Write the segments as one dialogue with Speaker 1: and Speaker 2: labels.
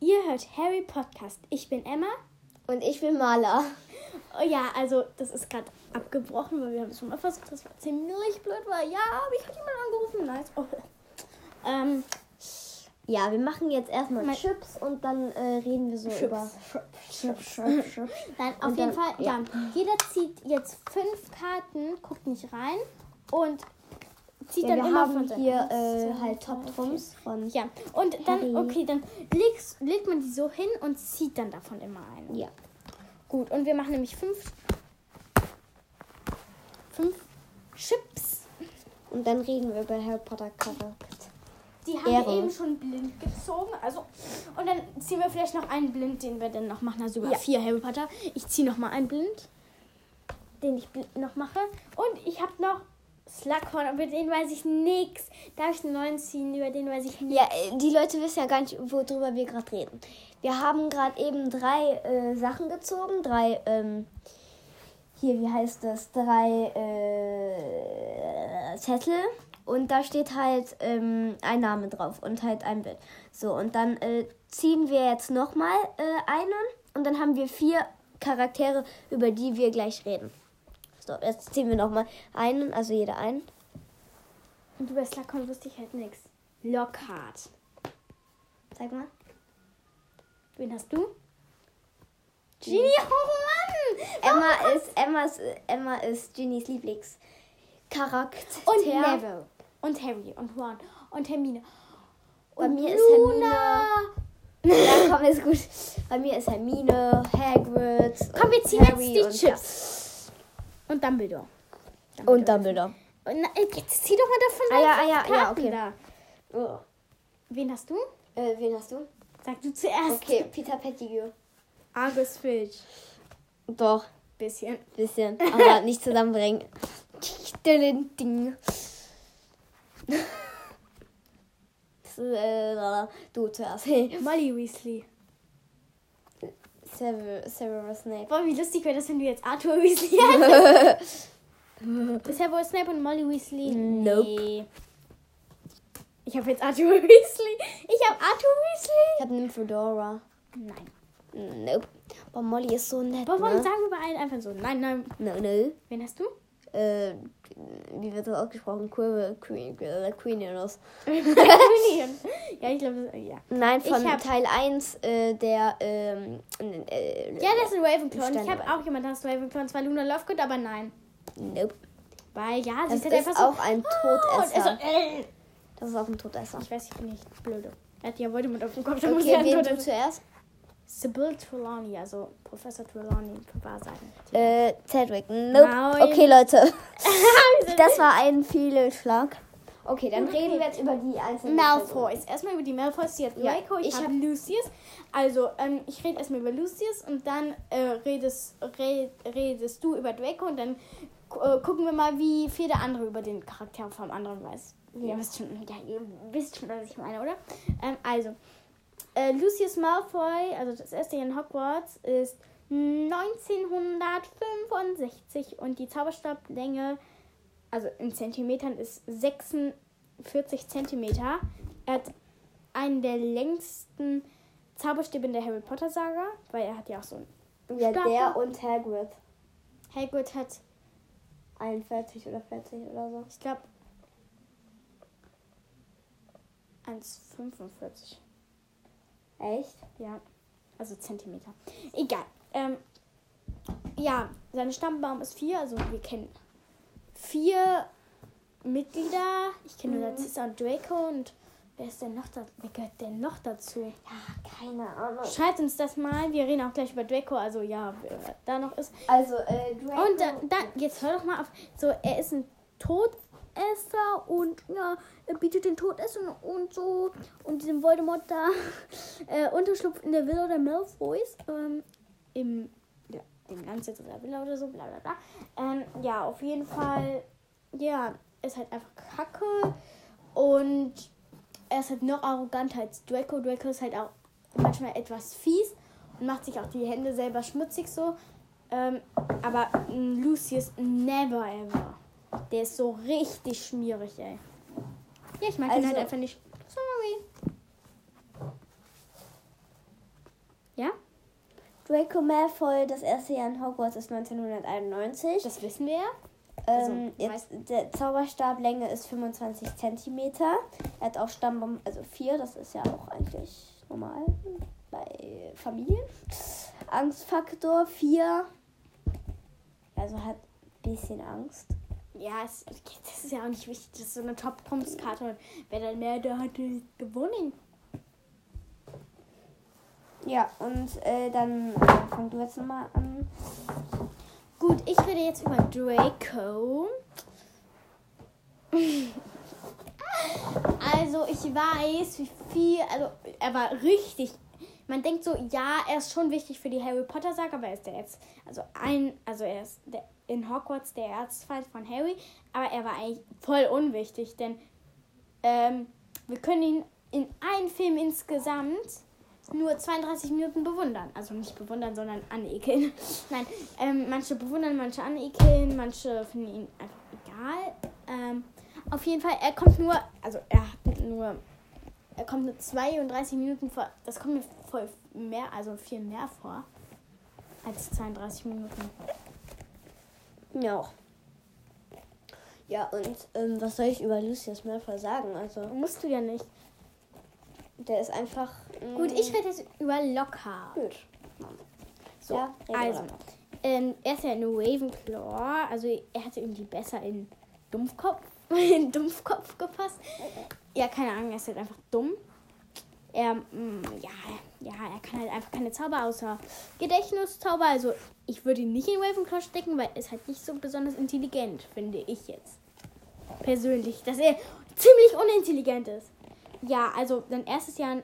Speaker 1: Ihr hört Harry Podcast. Ich bin Emma.
Speaker 2: Und ich bin Maler.
Speaker 1: Oh ja, also das ist gerade abgebrochen, weil wir haben es schon mal versucht. Das war ziemlich blöd, weil ja, aber ich habe jemanden angerufen. Nice. Oh. Ähm,
Speaker 2: Ja, wir machen jetzt erstmal
Speaker 1: Mein-
Speaker 2: Chips und dann äh, reden wir so
Speaker 1: Chips.
Speaker 2: über Chips, Chips, Chips.
Speaker 1: Nein, auf
Speaker 2: Und
Speaker 1: jeden
Speaker 2: dann-
Speaker 1: Fall, ja.
Speaker 2: ja.
Speaker 1: Jeder zieht jetzt fünf Karten, guckt nicht rein und zieht
Speaker 2: Ja,
Speaker 1: dann
Speaker 2: wir
Speaker 1: immer
Speaker 2: haben
Speaker 1: von
Speaker 2: hier äh, halt
Speaker 1: drei,
Speaker 2: Top-Trumps von.
Speaker 1: Ja, und dann, okay, dann legst, legt man die so hin und zieht dann davon immer einen.
Speaker 2: Ja.
Speaker 1: Gut, und wir machen nämlich fünf, fünf Chips.
Speaker 2: Und dann reden wir über Harry Potter Charakter.
Speaker 1: Die haben
Speaker 2: Ehre.
Speaker 1: wir eben schon blind gezogen. Also, und dann ziehen wir vielleicht noch einen blind, den wir dann noch machen. Also sogar
Speaker 2: Ja.
Speaker 1: vier Harry Potter. Ich ziehe noch mal einen blind, den ich blind noch mache. Und ich habe noch Slughorn, über den weiß ich nichts. Darf ich einen neuen ziehen, über den weiß ich nichts.
Speaker 2: Ja, äh, die Leute wissen ja gar nicht, worüber wir gerade reden. Wir haben gerade eben drei äh, Sachen gezogen. Drei, ähm, hier, wie heißt das? Drei äh, Zettel. Und da steht halt ähm, ein Name drauf und halt ein Bild. So, und dann äh, ziehen wir jetzt nochmal äh, einen. Und dann haben wir vier Charaktere, über die wir gleich reden. So, jetzt ziehen wir nochmal einen, also jeder einen.
Speaker 1: Und über Slughorn wusste ich halt nichts. Lockhart.
Speaker 2: Sag mal.
Speaker 1: Wen hast du? Genie, oh Mann!
Speaker 2: Emma ist, Emmas, Emma ist Ginnys Lieblingscharakter.
Speaker 1: Und Neville. Und Harry und Ron und Hermine.
Speaker 2: Bei
Speaker 1: Und
Speaker 2: mir ist
Speaker 1: Luna.
Speaker 2: Hermine. Ja, komm, ist gut. Bei mir ist Hermine, Hagrid.
Speaker 1: Komm, wir ziehen jetzt die Chips. Und Dumbledore.
Speaker 2: Ja. Und Dumbledore.
Speaker 1: Und na, jetzt zieh doch mal davon
Speaker 2: Ah, ja, ah, ja, ja, okay.
Speaker 1: Da.
Speaker 2: Oh.
Speaker 1: Wen hast du?
Speaker 2: Äh, wen hast du?
Speaker 1: Sag du zuerst.
Speaker 2: Okay, Peter Pettigrew.
Speaker 1: Argus Filch.
Speaker 2: Doch,
Speaker 1: Bisschen.
Speaker 2: bisschen. Aber nicht zusammenbringen. Ding, äh, du zuerst.
Speaker 1: Molly Weasley.
Speaker 2: Sever- Severus Snape.
Speaker 1: Boah, wie lustig wäre das, wenn du jetzt Arthur Weasley hast. Ist Severus Snape und Molly Weasley?
Speaker 2: Nope.
Speaker 1: Nee. Ich habe jetzt Arthur Weasley. Ich habe Arthur Weasley.
Speaker 2: Ich hab Nymphedora.
Speaker 1: Nein.
Speaker 2: Nope. Aber Molly ist so nett,
Speaker 1: Boah, warum
Speaker 2: ne?
Speaker 1: sagen wir bei allen einfach so? Nein, nein.
Speaker 2: No, no.
Speaker 1: Wen hast du?
Speaker 2: Äh, wie wird das ausgesprochen? Quirrell, Queen, äh, Queeninus.
Speaker 1: ja, ich glaube, ja.
Speaker 2: Nein, von
Speaker 1: hab-
Speaker 2: Teil 1, äh, der, ähm, äh,
Speaker 1: Ja, das ist ein Ravenclaw. Und ich habe auch jemanden, das ist Ravenclaw. Und zwar Luna Lovegood, aber nein.
Speaker 2: Nope.
Speaker 1: Weil, ja, sie
Speaker 2: Das
Speaker 1: ist halt einfach so.
Speaker 2: auch ein
Speaker 1: Oh,
Speaker 2: Todesser.
Speaker 1: er so, äh.
Speaker 2: Das ist auch ein Todesser.
Speaker 1: Ich weiß, ich bin nicht blöde. Er hat ja Voldemort auf dem Kopf. Da muss
Speaker 2: Okay,
Speaker 1: er
Speaker 2: wen
Speaker 1: ein
Speaker 2: du
Speaker 1: Todesser-
Speaker 2: zuerst?
Speaker 1: Sybil Trelawney, also Professor Trelawney, wahr sagen.
Speaker 2: Äh, Cedric. Nope.
Speaker 1: Nein.
Speaker 2: Okay, Leute. Das war ein Fehlschlag. Okay, dann reden wir jetzt über die einzelnen.
Speaker 1: Malfoys. Erstmal über die Malfoys. Sie hat
Speaker 2: Ja,
Speaker 1: Draco, ich,
Speaker 2: ich
Speaker 1: habe
Speaker 2: hab-
Speaker 1: Lucius. Also, ähm, ich rede erstmal über Lucius und dann äh, redest, red, redest du über Draco und dann äh, gucken wir mal, wie viel der andere über den Charakter vom anderen weiß.
Speaker 2: Ja.
Speaker 1: Ihr wisst schon, ja, ihr wisst schon, was ich meine, oder? Ähm, also, äh, Lucius Malfoy, also das erste Jahr in Hogwarts, ist 1965 und die Zauberstablänge, also in Zentimetern, ist 46 Zentimeter. Er hat einen der längsten Zauberstäbe in der Harry Potter Saga, weil er hat ja auch so einen.
Speaker 2: Ja,
Speaker 1: Stapel.
Speaker 2: der und Hagrid.
Speaker 1: Hagrid hat,
Speaker 2: 41 oder 40 oder so.
Speaker 1: ich glaube, 1,45.
Speaker 2: Echt?
Speaker 1: Ja, also Zentimeter. Egal. Ähm, ja, sein Stammbaum ist vier, also wir kennen vier Mitglieder. Ich kenne nur Narcissa und Draco und wer ist denn noch da? Wer gehört denn noch dazu?
Speaker 2: Ja, keine Ahnung.
Speaker 1: Schreibt uns das mal. Wir reden auch gleich über Draco, also ja, wer da noch ist.
Speaker 2: Also, äh, Draco.
Speaker 1: Und dann, dann, jetzt hör doch mal auf. So, er ist ein Todesser und ja, er bietet den Todessern und so und diesem Voldemort da äh, Unterschlupf in der Villa der Malfoys. Ähm, Im, ja, im ganzen der Villa oder so, bla bla bla. Ähm, ja, auf jeden Fall, ja, ist halt einfach kacke und er ist halt noch arroganter als Draco. Draco ist halt auch manchmal etwas fies und macht sich auch die Hände selber schmutzig so. Ähm, aber Lucius never ever. Der ist so richtig schmierig, ey. Ja, ich mag ihn
Speaker 2: Also-
Speaker 1: halt einfach nicht. Sorry.
Speaker 2: Draco Malfoy, das erste Jahr in Hogwarts ist 1991.
Speaker 1: Das wissen wir ja.
Speaker 2: Ähm,
Speaker 1: also,
Speaker 2: jetzt, der Zauberstablänge ist 25 cm. Er hat auch Stammbaum, also 4, das ist ja auch eigentlich normal bei Familien. Angstfaktor 4. Also hat ein bisschen Angst.
Speaker 1: Ja, es, das ist ja auch nicht wichtig. Das ist so eine Top-Punktskarte. Und wer dann mehr da hatte, gewonnen.
Speaker 2: Ja, und äh, dann äh, fang du jetzt nochmal an.
Speaker 1: Gut, ich rede jetzt über Draco. Also ich weiß, wie viel, also er war richtig. Man denkt so, ja, er ist schon wichtig für die Harry Potter Saga, aber er ist der jetzt, also ein, also er ist der, in Hogwarts der Erzfeind von Harry, aber er war eigentlich voll unwichtig, denn ähm, wir können ihn in einem Film insgesamt nur 32 Minuten bewundern. Also nicht bewundern, sondern anekeln. Nein, ähm, manche bewundern, manche anekeln, manche finden ihn einfach egal. Ähm, auf jeden Fall, er kommt nur, also er hat nur, er kommt nur 32 Minuten vor. Das kommt mir voll mehr, also viel mehr vor als 32 Minuten.
Speaker 2: Ja. Ja, und ähm, was soll ich über Lucius Malfoy sagen? Also,
Speaker 1: Musst du ja nicht.
Speaker 2: der ist einfach. mm,
Speaker 1: Gut, ich rede jetzt über Lockhart.
Speaker 2: Gut.
Speaker 1: So,
Speaker 2: Ja, rede
Speaker 1: also,
Speaker 2: weiter.
Speaker 1: ähm, er ist ja eine Ravenclaw, also er hatte irgendwie besser in Dumpfkopf, in Dumpfkopf gepasst. Ja, keine Ahnung, er ist halt einfach dumm. Er, mm, ja, ja, er kann halt einfach keine Zauber außer Gedächtniszauber. Also ich würde ihn nicht in Ravenclaw stecken, weil er ist halt nicht so besonders intelligent, finde ich jetzt. Persönlich, dass er ziemlich unintelligent ist. Ja, also sein erstes Jahr in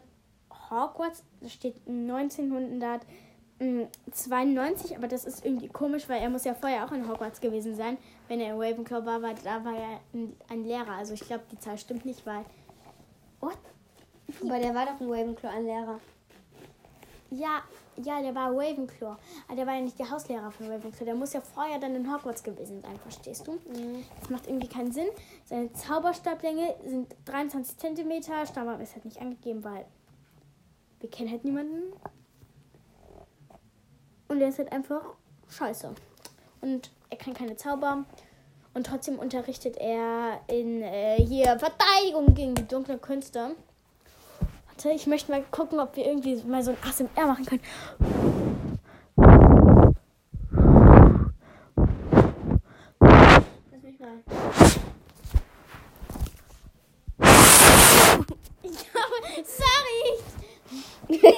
Speaker 1: Hogwarts das steht 1992, aber das ist irgendwie komisch, weil er muss ja vorher auch in Hogwarts gewesen sein. Wenn er in Ravenclaw war, war da war er ein, Lehrer. Also ich glaube, die Zahl stimmt nicht, weil... What?
Speaker 2: Aber der war doch ein Ravenclaw, ein Lehrer.
Speaker 1: Ja, ja, der war Ravenclaw. Aber der war ja nicht der Hauslehrer von Ravenclaw. Der muss ja vorher dann in Hogwarts gewesen sein, verstehst du? Das macht irgendwie keinen Sinn. Seine Zauberstablänge sind 23 cm. Stammbaum ist halt nicht angegeben, weil wir kennen halt niemanden. Und er ist halt einfach scheiße. Und er kann keine Zauber. Und trotzdem unterrichtet er in äh, hier Verteidigung gegen die dunklen Künste. Warte, ich möchte mal gucken, ob wir irgendwie mal so ein ASMR machen können.
Speaker 2: Lass mich mal.
Speaker 1: Ich glaube, sorry. Ich glaube,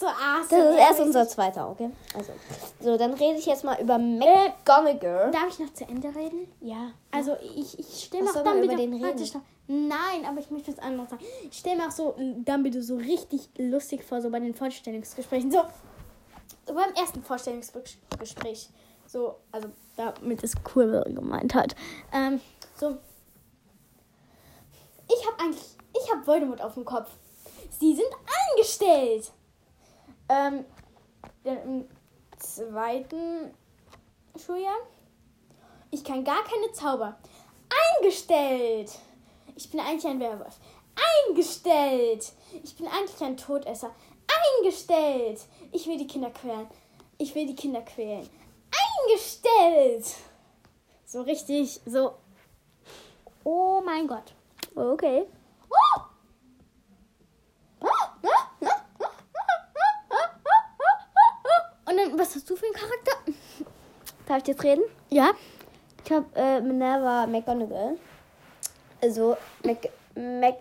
Speaker 1: so ASMR.
Speaker 2: Das ist erst unser zweiter, okay? Also, so, dann rede ich jetzt mal über McGonagall.
Speaker 1: Darf ich noch zu Ende reden?
Speaker 2: Ja.
Speaker 1: Also ich, ich stelle mir auch Dumbledore...
Speaker 2: den
Speaker 1: Warte,
Speaker 2: reden?
Speaker 1: stopp. Nein, aber ich möchte was anderes sagen. Ich stelle mir auch so Dumbledore so richtig lustig vor, so bei den Vorstellungsgesprächen. So, so beim ersten Vorstellungsgespräch. So, also damit es cool gemeint hat. Ähm, so. Ich habe eigentlich... Ich habe Voldemort auf dem Kopf. Sie sind angestellt. Ähm, im zweiten Schuljahr. Ich kann gar keine Zauber. Eingestellt. Ich bin eigentlich ein Werwolf. Eingestellt. Ich bin eigentlich ein Todesser. Eingestellt. Ich will die Kinder quälen. Ich will die Kinder quälen. Eingestellt. So richtig, so. Oh mein Gott.
Speaker 2: Okay.
Speaker 1: Oh! Und dann, was hast du für einen Charakter?
Speaker 2: Darf ich jetzt reden?
Speaker 1: Ja.
Speaker 2: Ich habe äh, Minerva McGonagall. Also, Mac, Mac,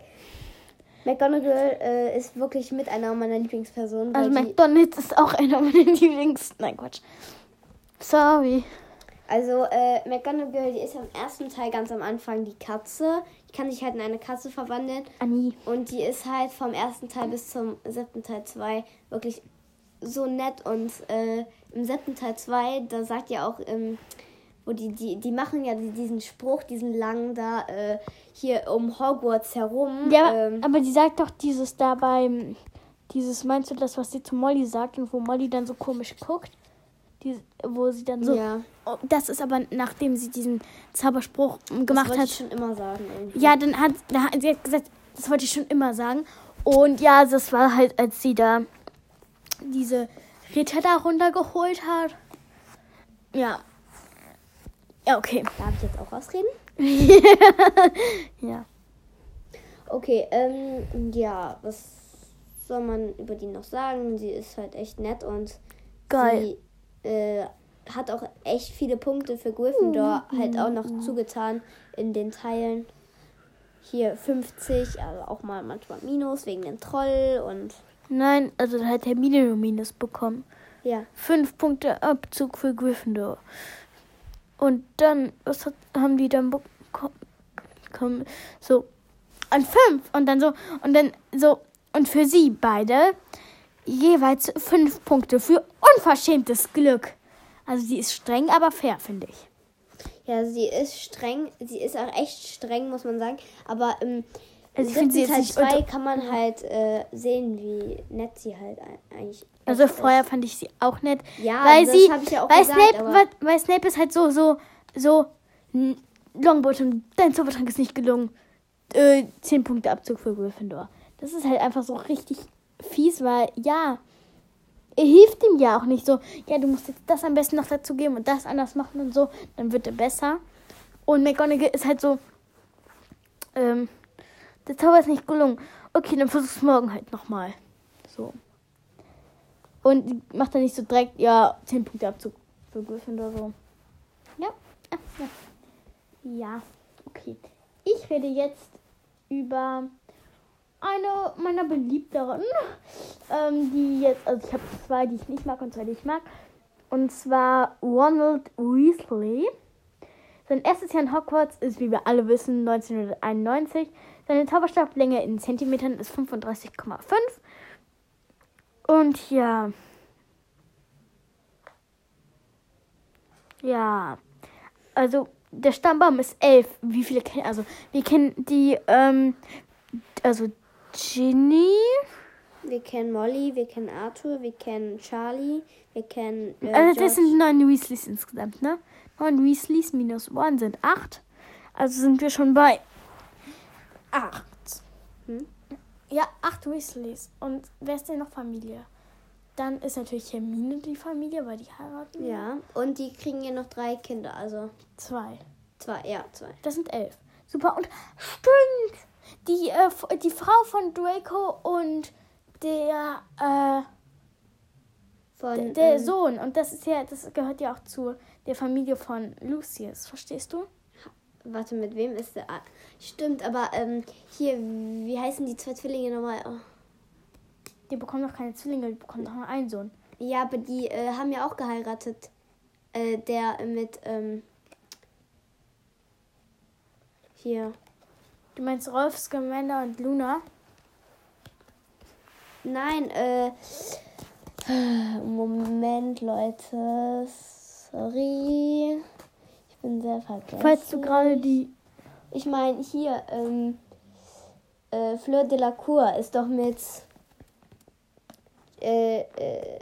Speaker 2: McGonagall äh, ist wirklich mit einer meiner Lieblingspersonen.
Speaker 1: Also McDonalds ist auch einer meiner Lieblings... Nein, Quatsch. Sorry.
Speaker 2: Also, äh, McGonagall, die ist am ersten Teil ganz am Anfang die Katze. Die kann sich halt in eine Katze verwandeln.
Speaker 1: Annie.
Speaker 2: Und die ist halt vom ersten Teil bis zum siebten Teil 2 wirklich so nett. Und äh, im siebten Teil 2, da sagt ja auch, ähm, wo die, die, die machen ja diesen Spruch, diesen langen da, äh, hier um Hogwarts herum.
Speaker 1: Ja,
Speaker 2: ähm,
Speaker 1: aber die sagt doch dieses da beim... Dieses, meinst du das, was sie zu Molly sagt und wo Molly dann so komisch guckt? Die, wo sie dann so...
Speaker 2: ja,
Speaker 1: Oh, das ist aber, nachdem sie diesen Zauberspruch
Speaker 2: das
Speaker 1: gemacht
Speaker 2: wollte
Speaker 1: hat.
Speaker 2: ich schon immer sagen. Irgendwie.
Speaker 1: Ja, dann hat, da hat sie hat gesagt, das wollte ich schon immer sagen. Und ja, das war halt, als sie da diese Ritter da runtergeholt hat. Ja. Ja, okay.
Speaker 2: Darf ich jetzt auch ausreden?
Speaker 1: ja.
Speaker 2: Okay, ähm, ja, was soll man über die noch sagen? Sie ist halt echt nett und
Speaker 1: Geil.
Speaker 2: sie äh, hat auch echt viele Punkte für Gryffindor halt auch noch zugetan in den Teilen. Hier 50, also auch mal manchmal Minus wegen dem Troll und
Speaker 1: Nein, also da hat Hermine nur Minus bekommen.
Speaker 2: ja.
Speaker 1: Fünf Punkte Abzug für Gryffindor. Und dann, was hat, haben die dann bekommen? So, an fünf. Und dann so, und dann so, und für sie beide jeweils fünf Punkte für unverschämtes Glück. Also sie ist streng, aber fair, finde ich.
Speaker 2: Ja, sie ist streng, sie ist auch echt streng, muss man sagen. Aber im
Speaker 1: Also ich finde sie jetzt
Speaker 2: Teil
Speaker 1: nicht
Speaker 2: 2
Speaker 1: unter-
Speaker 2: kann man halt äh, sehen, wie nett sie halt eigentlich
Speaker 1: Also vorher fand ich sie auch nett.
Speaker 2: Ja,
Speaker 1: weil
Speaker 2: das
Speaker 1: sie,
Speaker 2: hab ich ja auch
Speaker 1: weil
Speaker 2: gesagt,
Speaker 1: Snape, weil, weil Snape ist halt so, so, so, Longbottom, dein Zaubertrank ist nicht gelungen. Äh, 10 Punkte Abzug für Gryffindor. Das ist halt einfach so richtig fies, weil, ja, er hilft ihm ja auch nicht so, ja, du musst jetzt das am besten noch dazu geben und das anders machen und so, dann wird er besser. Und McGonagall ist halt so, ähm, der Zauber ist nicht gelungen. Okay, dann versuch's morgen halt nochmal. So. Und macht er nicht so direkt, ja, 10 Punkte Abzug für Gryffindor so. Ja, ja, ja. Ja, okay. Ich rede jetzt über eine meiner beliebteren, ähm, die jetzt, also ich habe zwei, die ich nicht mag und zwei, die ich mag. Und zwar Ronald Weasley. Sein erstes Jahr in Hogwarts ist, wie wir alle wissen, 1991. Seine Zauberstablänge in Zentimetern ist 35,5. Und ja. Ja. Also, der Stammbaum ist elf. Wie viele kennen, also, wir kennen die, ähm, also, Ginny.
Speaker 2: Wir kennen Molly, wir kennen Arthur, wir kennen Charlie, wir kennen. Äh,
Speaker 1: Also, das
Speaker 2: George.
Speaker 1: sind neun Weasleys insgesamt, ne? Neun Weasleys minus one sind acht. Also sind wir schon bei acht.
Speaker 2: Hm?
Speaker 1: Ja, acht Weasleys. Und wer ist denn noch Familie? Dann ist natürlich Hermine die Familie, weil die heiraten.
Speaker 2: Ja, und die kriegen ja noch drei Kinder, also
Speaker 1: Zwei.
Speaker 2: zwei, ja, zwei.
Speaker 1: Das sind elf. Super. Und stimmt! Die, äh, die Frau von Draco und der, äh,
Speaker 2: Von,
Speaker 1: der
Speaker 2: ähm,
Speaker 1: Sohn. Und das ist ja, das gehört ja auch zu der Familie von Lucius. Verstehst du?
Speaker 2: Warte, mit wem ist der? Ah, stimmt, aber ähm, hier, wie heißen die zwei Zwillinge nochmal? Oh.
Speaker 1: Die bekommen doch keine Zwillinge, die bekommen doch nur einen Sohn.
Speaker 2: Ja, aber die äh, haben ja auch geheiratet. Äh, der mit, ähm, hier.
Speaker 1: Du meinst Rolf, Scamander und Luna?
Speaker 2: Nein, äh, Moment, Leute. Sorry. Ich bin sehr vergessen.
Speaker 1: Falls du gerade die.
Speaker 2: Ich meine, hier, ähm, äh, Fleur de la Cour ist doch mit. Äh, äh.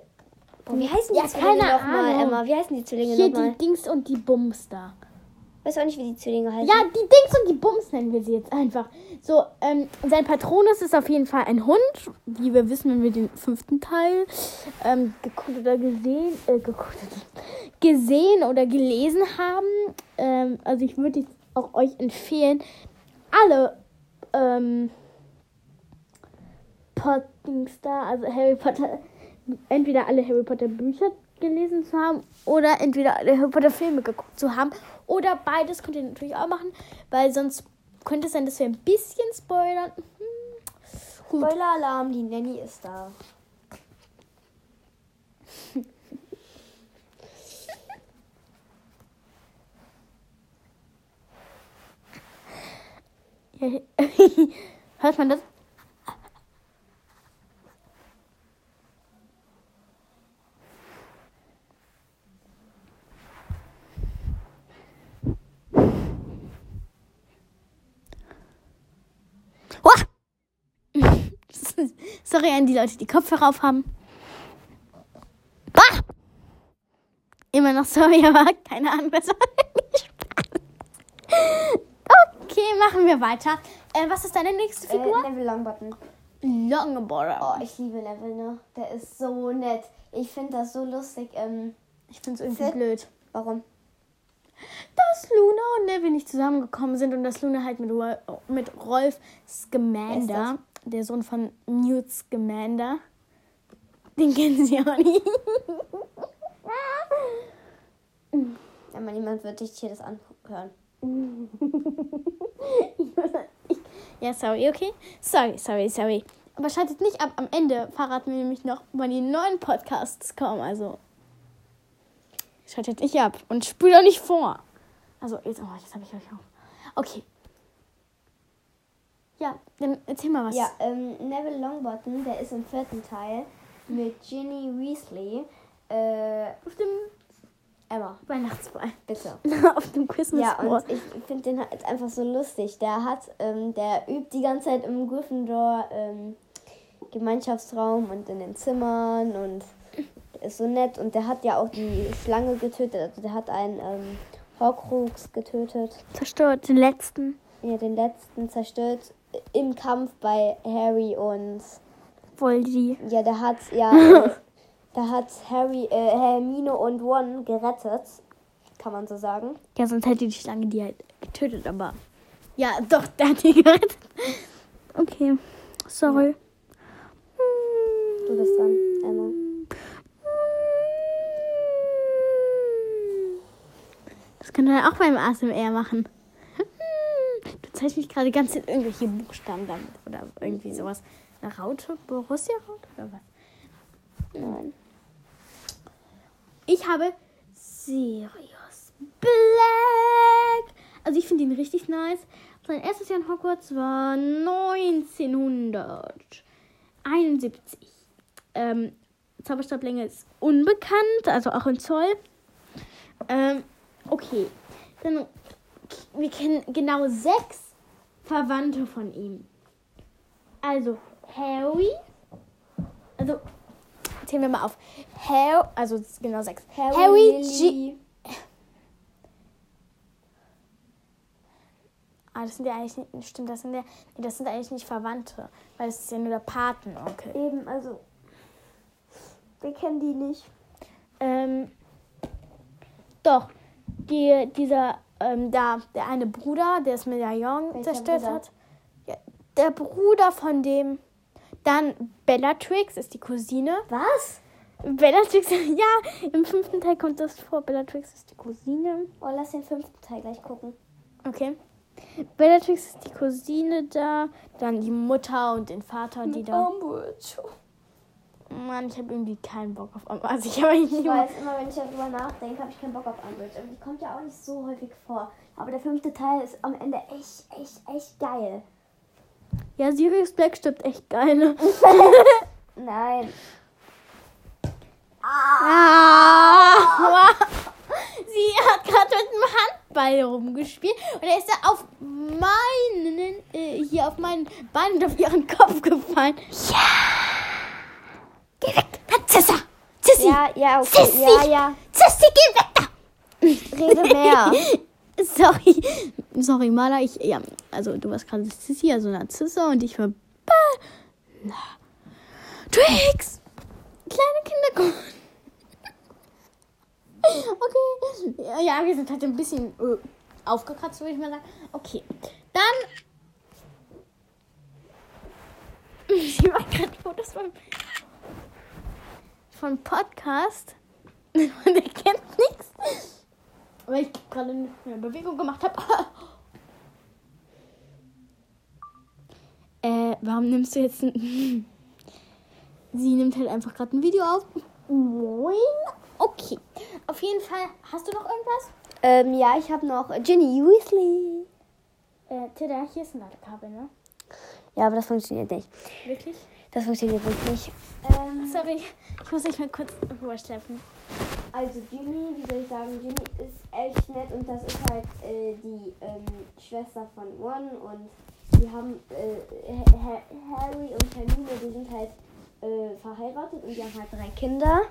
Speaker 2: Boah, wie heißen die
Speaker 1: Ja,
Speaker 2: Zwillinge
Speaker 1: keine
Speaker 2: nochmal,
Speaker 1: Ahnung.
Speaker 2: Emma? Wie heißen die Zwillinge
Speaker 1: Hier
Speaker 2: nochmal?
Speaker 1: die Dings und die Bums da.
Speaker 2: Weiß auch nicht, wie die Zwillinge heißen.
Speaker 1: Ja, die Dings und die Bums nennen wir sie jetzt einfach. So, ähm, sein Patronus ist auf jeden Fall ein Hund, wie wir wissen, wenn wir den fünften Teil ähm, geguckt oder gesehen, äh, geguckt, gesehen oder gelesen haben. Ähm, also ich würde auch euch empfehlen, alle ähm, Pottings da, also Harry Potter, entweder alle Harry Potter Bücher gelesen zu haben oder entweder Harry Potter Filme geguckt zu haben oder beides könnt ihr natürlich auch machen, weil sonst könnte es sein, dass wir ein bisschen spoilern. Hm.
Speaker 2: Spoiler-Alarm, die Nanny ist da.
Speaker 1: Hört man das? Sorry an die Leute, die Kopfhörer auf haben. Ah! Immer noch sorry, aber keine Ahnung, was war Okay, machen wir weiter. Äh, was ist deine nächste
Speaker 2: Äh,
Speaker 1: Figur?
Speaker 2: Neville Longbottom.
Speaker 1: Longbottom.
Speaker 2: Oh, ich liebe Neville, ne? Der ist so nett. Ich finde das so lustig. Ähm,
Speaker 1: ich finde es irgendwie
Speaker 2: Sid-
Speaker 1: blöd.
Speaker 2: warum?
Speaker 1: Dass Luna und Neville nicht zusammengekommen sind und dass Luna halt mit, Rol mit Rolf Scamander, der Sohn von Newt Scamander, den kennen sie auch nicht.
Speaker 2: Aber niemand wird sich hier das anhören.
Speaker 1: ja, sorry, okay? Sorry, sorry, sorry. Aber schaltet nicht ab. Am Ende verraten wir nämlich noch, wann die neuen Podcasts kommen. Also schaltet nicht ab und spült auch nicht vor. Also jetzt, oh, jetzt habe ich euch auch. Okay. Ja, dann erzähl mal was.
Speaker 2: Ja, ähm, Neville Longbottom, der ist im vierten Teil mit Ginny Weasley. Äh,
Speaker 1: Auf dem
Speaker 2: Emma,
Speaker 1: Weihnachtsball.
Speaker 2: bitte.
Speaker 1: Auf dem Christmas
Speaker 2: Ja, und ich finde den halt einfach so lustig. Der hat, ähm, der übt die ganze Zeit im Gryffindor ähm, Gemeinschaftsraum und in den Zimmern und der ist so nett. Und der hat ja auch die Schlange getötet. Also der hat einen ähm, Horcrux getötet.
Speaker 1: Zerstört den letzten
Speaker 2: Ja, den letzten zerstört im Kampf bei Harry und
Speaker 1: Voldy.
Speaker 2: ja, der hat ja, äh, der hat Harry, äh, Hermine und Ron gerettet, kann man so sagen.
Speaker 1: Ja, sonst hätte die Schlange die halt getötet, aber. Ja, doch, der hat die gerettet. Okay. Sorry.
Speaker 2: Du bist dran, Emma.
Speaker 1: Das können wir auch beim ASMR machen. Du zeigst mich gerade ganz in irgendwelche Buchstaben damit oder irgendwie sowas. Eine Raute? Borussia-Raute oder was?
Speaker 2: Nein.
Speaker 1: Ich habe Sirius Black. Also ich finde ihn richtig nice. Sein erstes Jahr in Hogwarts war 1971. Ähm, Zauberstablänge ist unbekannt, also auch in Zoll. Ähm, okay. Dann, wir kennen genau sechs Verwandte von ihm. Also Harry. Also, zählen wir mal auf. Harry, also genau sechs. Harry, G.
Speaker 2: Lily.
Speaker 1: Ah, das sind ja eigentlich nicht, stimmt, das sind ja, nee, das sind eigentlich nicht Verwandte, weil es ist ja nur der Patenonkel.
Speaker 2: Eben, also, wir kennen die nicht.
Speaker 1: Ähm, doch, die, dieser, ähm, da, der eine Bruder, der das Medaillon
Speaker 2: Welcher
Speaker 1: zerstört
Speaker 2: Bruder?
Speaker 1: hat. Ja, der Bruder von dem, dann Bellatrix ist die Cousine.
Speaker 2: Was?
Speaker 1: Bellatrix, ja, im fünften Teil kommt das vor. Bellatrix ist die Cousine.
Speaker 2: Oh, lass den fünften Teil gleich gucken.
Speaker 1: Okay. Bellatrix ist die Cousine da, dann die Mutter und den Vater, die da.
Speaker 2: Umbridge.
Speaker 1: Mann, ich habe irgendwie keinen Bock auf Umbridge. Also ich
Speaker 2: weiß, immer wenn ich darüber nachdenke, habe ich keinen Bock auf Umbridge. Und die kommt ja auch nicht so häufig vor. Aber der fünfte Teil ist am Ende echt, echt, echt geil.
Speaker 1: Ja, Sirius Black stirbt echt geil. Ne?
Speaker 2: Nein.
Speaker 1: Ah! Sie hat gerade mit dem Handball rumgespielt und er ist da auf meinen, äh, hier auf meinen Bein und auf ihren Kopf gefallen. Ja! Sissi!
Speaker 2: Ja, ja, okay.
Speaker 1: Sissi!
Speaker 2: Ja, ja.
Speaker 1: Sissi, geh weg da!
Speaker 2: Rede mehr.
Speaker 1: Sorry. Sorry, Maler. Ich, ja, also du warst gerade Sissi, also Narzissa und ich war Bella. Tricks! Kleine Kinder kommen. Okay. Ja, Ja, wir sind halt ein bisschen äh, aufgekratzt, würde ich mal sagen. Okay. Dann. Sie macht gerade Fotos von, von Podcast. Und er kennt nichts. Weil ich gerade eine Bewegung gemacht habe. äh, warum nimmst du jetzt ein. Sie nimmt halt einfach gerade ein Video auf. Moin. Okay. Auf jeden Fall, hast du noch irgendwas?
Speaker 2: ähm, ja, ich habe noch Ginny Weasley.
Speaker 1: Äh, Tilda, hier ist ein Ladekabel, ne?
Speaker 2: Ja, aber das funktioniert nicht.
Speaker 1: Wirklich?
Speaker 2: Das funktioniert wirklich. Ähm,
Speaker 1: Sorry, ich muss dich mal kurz rüberschleppen.
Speaker 2: Also Ginny, wie soll ich sagen, Ginny ist echt nett und das ist halt äh, die ähm, Schwester von Ron und die haben äh, Ha- Ha- Harry und Hermine, die sind halt äh, verheiratet und die haben halt drei Kinder.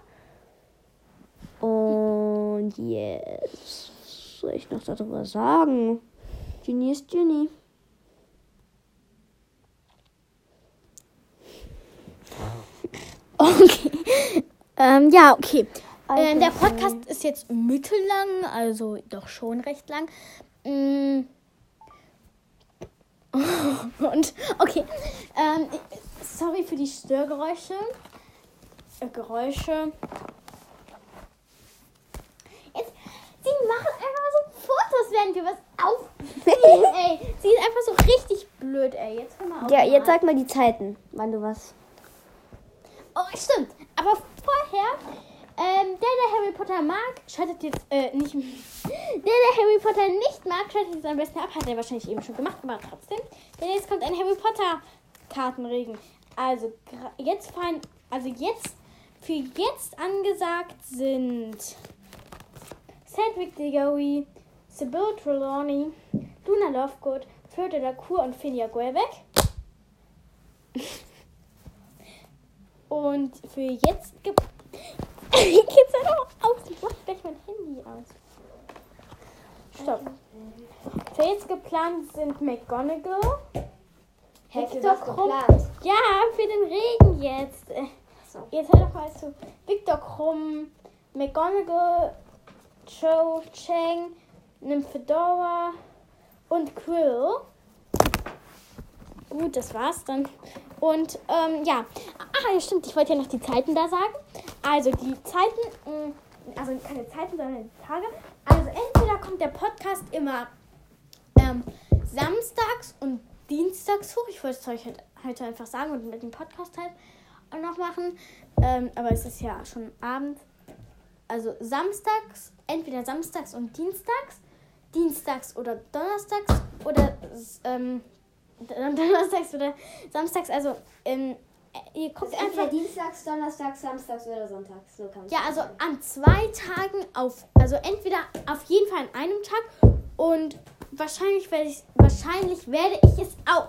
Speaker 2: Und jetzt was soll ich noch darüber sagen? Ginny ist Ginny.
Speaker 1: Okay. Ähm, ja, okay. Ähm, der Podcast ist jetzt mittellang, also doch schon recht lang. Mm. Und, okay. Ähm, sorry für die Störgeräusche. Äh, Geräusche. Jetzt, sie machen einfach so Fotos, während wir was aufnehmen, ey. Sie ist einfach so richtig blöd, ey. Jetzt hör mal auf.
Speaker 2: Ja, jetzt sag mal die Zeiten, wann du was.
Speaker 1: Oh, stimmt. Aber vorher, ähm, der, der Harry Potter mag, schaltet jetzt, äh, nicht. Der, der Harry Potter nicht mag, schaltet jetzt am besten ab. Hat er wahrscheinlich eben schon gemacht, aber trotzdem. Denn jetzt kommt ein Harry Potter Kartenregen. Also, jetzt fallen, also jetzt, für jetzt angesagt sind Cedric Diggory, Sybil Trelawney, Luna Lovegood, Fleur Lacour und Finia Guelbeck. Und für jetzt gibt. Geht's ja noch aus? Ich mach gleich mein Handy aus. Stopp. Für jetzt geplant sind McGonagall. Victor Krumm. Ja, für den Regen jetzt.
Speaker 2: So.
Speaker 1: Jetzt hör doch mal zu. Victor Krumm, McGonagall, Cho Chang, Nymphedora und Quill. Gut, das war's dann. Und ähm, ja, ah, ja, stimmt, ich wollte ja noch die Zeiten da sagen. Also die Zeiten, mh, also keine Zeiten, sondern Tage. Also entweder kommt der Podcast immer ähm, samstags und dienstags hoch. Ich wollte es euch halt, heute einfach sagen und mit dem Podcast halt noch machen. Ähm, aber es ist ja schon Abend. Also samstags, entweder samstags und dienstags, dienstags oder donnerstags oder ähm, donnerstags oder samstags. Also ähm, ihr guckt
Speaker 2: entweder
Speaker 1: einfach.
Speaker 2: Dienstags, Donnerstags, Samstags oder Sonntags. So
Speaker 1: Ja, also an zwei Tagen auf, also entweder auf jeden Fall an einem Tag und wahrscheinlich werde ich, wahrscheinlich werde ich es auch.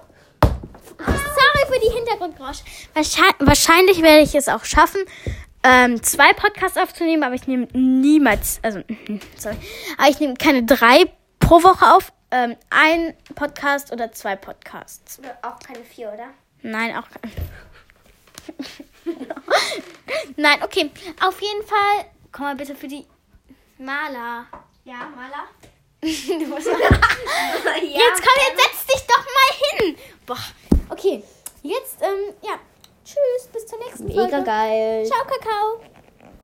Speaker 1: Sorry für die Hintergrundgeräusche. Wahrscheinlich, wahrscheinlich werde ich es auch schaffen, ähm, zwei Podcasts aufzunehmen, aber ich nehme niemals, also sorry, aber ich nehme keine drei pro Woche auf. Ähm, ein Podcast oder zwei Podcasts.
Speaker 2: Auch keine vier, oder?
Speaker 1: Nein, auch kein. Nein, okay. Auf jeden Fall. Komm mal bitte für die Maler.
Speaker 2: Ja, Maler.
Speaker 1: Du musst jetzt komm, jetzt setz dich doch mal hin. Boah. Okay. Jetzt, ähm, ja. Tschüss, bis zur nächsten
Speaker 2: Mega
Speaker 1: Folge.
Speaker 2: geil.
Speaker 1: Ciao, Kakao.